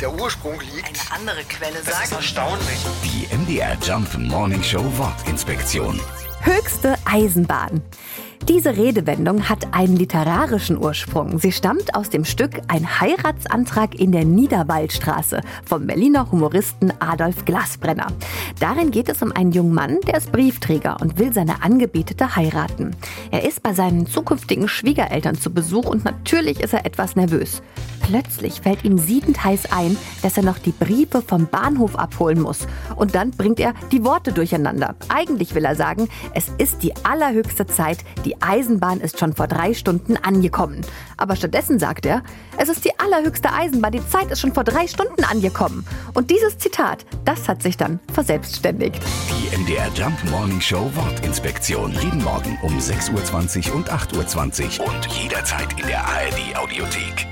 der Ursprung liegt. Eine andere Quelle Das ist sagt. erstaunlich. Die MDR Jump Morning Show Wortinspektion. Höchste Eisenbahn. Diese Redewendung hat einen literarischen Ursprung. Sie stammt aus dem Stück Ein Heiratsantrag in der Niederwaldstraße vom Berliner Humoristen Adolf Glasbrenner. Darin geht es um einen jungen Mann, der ist Briefträger und will seine Angebetete heiraten. Er ist bei seinen zukünftigen Schwiegereltern zu Besuch und natürlich ist er etwas nervös. Plötzlich fällt ihm siedend heiß ein, dass er noch die Briefe vom Bahnhof abholen muss. Und dann bringt er die Worte durcheinander. Eigentlich will er sagen, es ist die allerhöchste Zeit, die Eisenbahn ist schon vor drei Stunden angekommen. Aber stattdessen sagt er, es ist die allerhöchste Eisenbahn, die Zeit ist schon vor drei Stunden angekommen. Und dieses Zitat, das hat sich dann verselbstständigt. Die MDR Jump Morning Show Wortinspektion. Jeden Morgen um 6.20 Uhr und 8.20 Uhr und jederzeit in der ARD Audiothek.